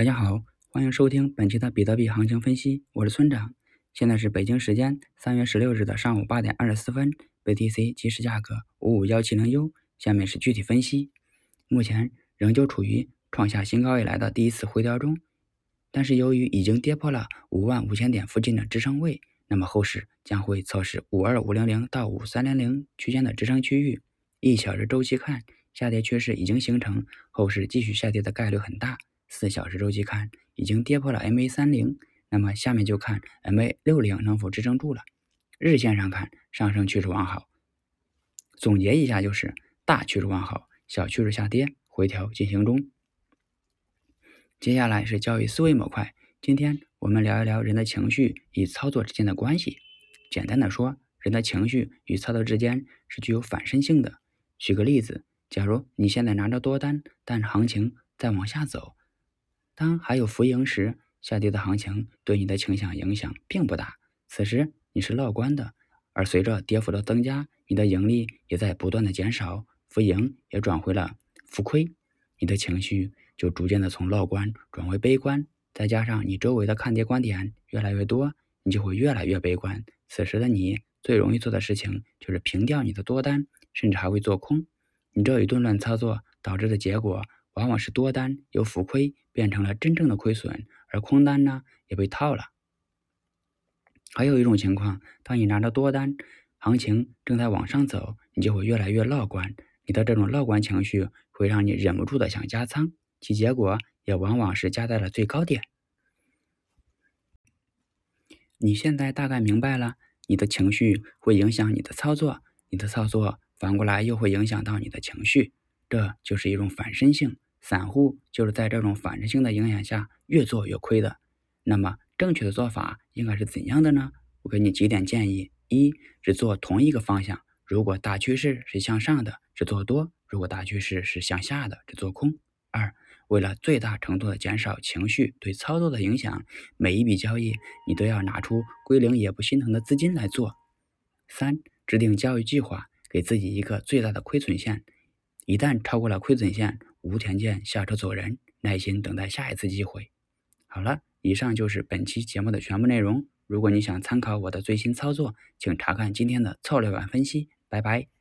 大家好，欢迎收听本期的比特币行情分析，我是村长。现在是北京时间三月十六日的上午八点二十四分，BTC 即时价格五五幺七零 U。下面是具体分析，目前仍旧处于创下新高以来的第一次回调中，但是由于已经跌破了五万五千点附近的支撑位，那么后市将会测试五二五零零到五三零零区间的支撑区域。一小时周期看，下跌趋势已经形成，后市继续下跌的概率很大。四小时周期看，已经跌破了 MA 三零，那么下面就看 MA 六零能否支撑住了。日线上看，上升趋势完好。总结一下就是，大趋势完好，小趋势下跌，回调进行中。接下来是交易思维模块，今天我们聊一聊人的情绪与操作之间的关系。简单的说，人的情绪与操作之间是具有反身性的。举个例子，假如你现在拿着多单，但行情在往下走。当还有浮盈时，下跌的行情对你的倾向影响并不大。此时你是乐观的，而随着跌幅的增加，你的盈利也在不断的减少，浮盈也转回了浮亏，你的情绪就逐渐的从乐观转为悲观。再加上你周围的看跌观点越来越多，你就会越来越悲观。此时的你最容易做的事情就是平掉你的多单，甚至还会做空。你这一顿乱操作导致的结果。往往是多单由浮亏变成了真正的亏损，而空单呢也被套了。还有一种情况，当你拿着多单，行情正在往上走，你就会越来越乐观。你的这种乐观情绪会让你忍不住的想加仓，其结果也往往是加在了最高点。你现在大概明白了，你的情绪会影响你的操作，你的操作反过来又会影响到你的情绪。这就是一种反身性，散户就是在这种反身性的影响下越做越亏的。那么正确的做法应该是怎样的呢？我给你几点建议：一，只做同一个方向，如果大趋势是向上的，只做多；如果大趋势是向下的，只做空。二，为了最大程度的减少情绪对操作的影响，每一笔交易你都要拿出归零也不心疼的资金来做。三，制定交易计划，给自己一个最大的亏损线。一旦超过了亏损线，无条件下车走人，耐心等待下一次机会。好了，以上就是本期节目的全部内容。如果你想参考我的最新操作，请查看今天的策略版分析。拜拜。